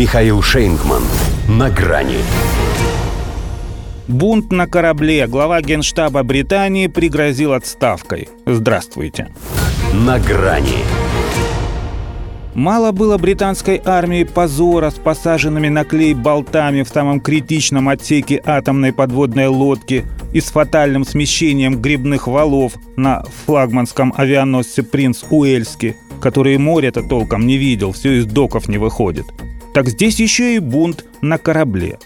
Михаил Шейнгман. На грани. Бунт на корабле. Глава генштаба Британии пригрозил отставкой. Здравствуйте. На грани. Мало было британской армии позора с посаженными на клей болтами в самом критичном отсеке атомной подводной лодки и с фатальным смещением грибных валов на флагманском авианосце «Принц Уэльский», который море-то толком не видел, все из доков не выходит. Так здесь еще и бунт на корабле.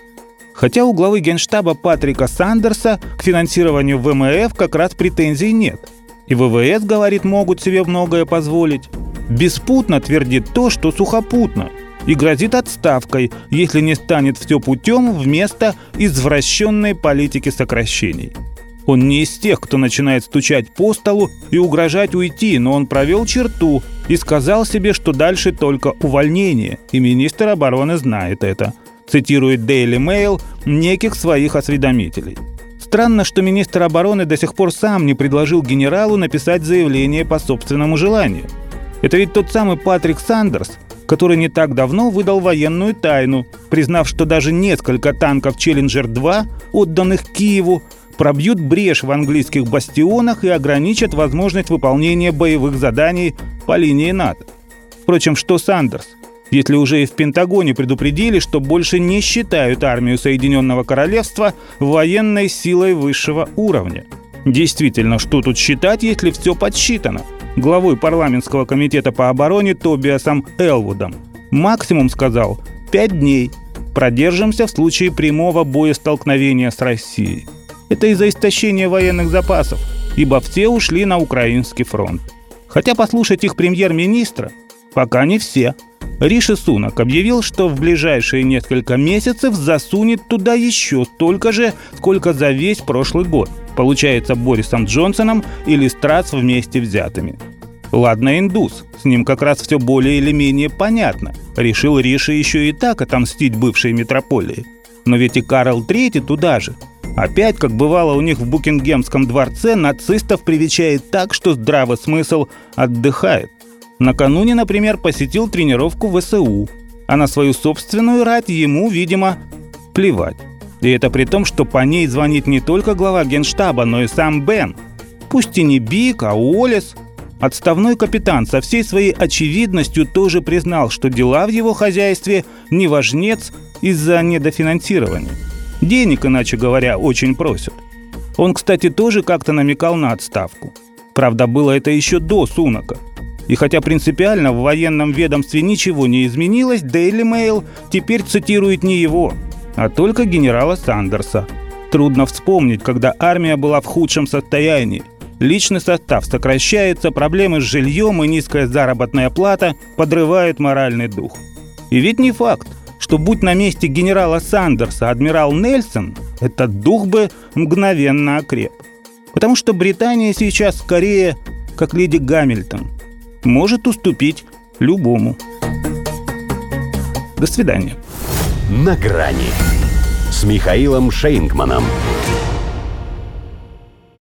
Хотя у главы генштаба Патрика Сандерса к финансированию ВМФ как раз претензий нет. И ВВС, говорит, могут себе многое позволить. Беспутно твердит то, что сухопутно, и грозит отставкой, если не станет все путем вместо извращенной политики сокращений. Он не из тех, кто начинает стучать по столу и угрожать уйти, но он провел черту и сказал себе, что дальше только увольнение, и министр обороны знает это. Цитирует Daily Mail неких своих осведомителей. Странно, что министр обороны до сих пор сам не предложил генералу написать заявление по собственному желанию. Это ведь тот самый Патрик Сандерс, который не так давно выдал военную тайну, признав, что даже несколько танков «Челленджер-2», отданных Киеву, пробьют брешь в английских бастионах и ограничат возможность выполнения боевых заданий по линии НАТО. Впрочем, что Сандерс? Если уже и в Пентагоне предупредили, что больше не считают армию Соединенного Королевства военной силой высшего уровня. Действительно, что тут считать, если все подсчитано? Главой парламентского комитета по обороне Тобиасом Элвудом. Максимум, сказал, пять дней. Продержимся в случае прямого боестолкновения с Россией. Это из-за истощения военных запасов, ибо все ушли на украинский фронт. Хотя послушать их премьер-министра пока не все. Риши Сунак объявил, что в ближайшие несколько месяцев засунет туда еще столько же, сколько за весь прошлый год. Получается Борисом Джонсоном или Страс вместе взятыми. Ладно, индус, с ним как раз все более или менее понятно. Решил Риши еще и так отомстить бывшей метрополии. Но ведь и Карл III туда же. Опять, как бывало у них в Букингемском дворце, нацистов привечает так, что здравый смысл отдыхает. Накануне, например, посетил тренировку ВСУ, а на свою собственную рать ему, видимо, плевать. И это при том, что по ней звонит не только глава генштаба, но и сам Бен. Пусть и не Бик, а Уоллес. Отставной капитан со всей своей очевидностью тоже признал, что дела в его хозяйстве не важнец из-за недофинансирования. Денег, иначе говоря, очень просят. Он, кстати, тоже как-то намекал на отставку. Правда, было это еще до Сунака. И хотя принципиально в военном ведомстве ничего не изменилось, Daily Mail теперь цитирует не его, а только генерала Сандерса. Трудно вспомнить, когда армия была в худшем состоянии. Личный состав сокращается, проблемы с жильем и низкая заработная плата подрывают моральный дух. И ведь не факт, что будь на месте генерала Сандерса адмирал Нельсон, этот дух бы мгновенно окреп. Потому что Британия сейчас скорее как леди Гамильтон. Может уступить любому. До свидания. На грани с Михаилом Шейнгманом.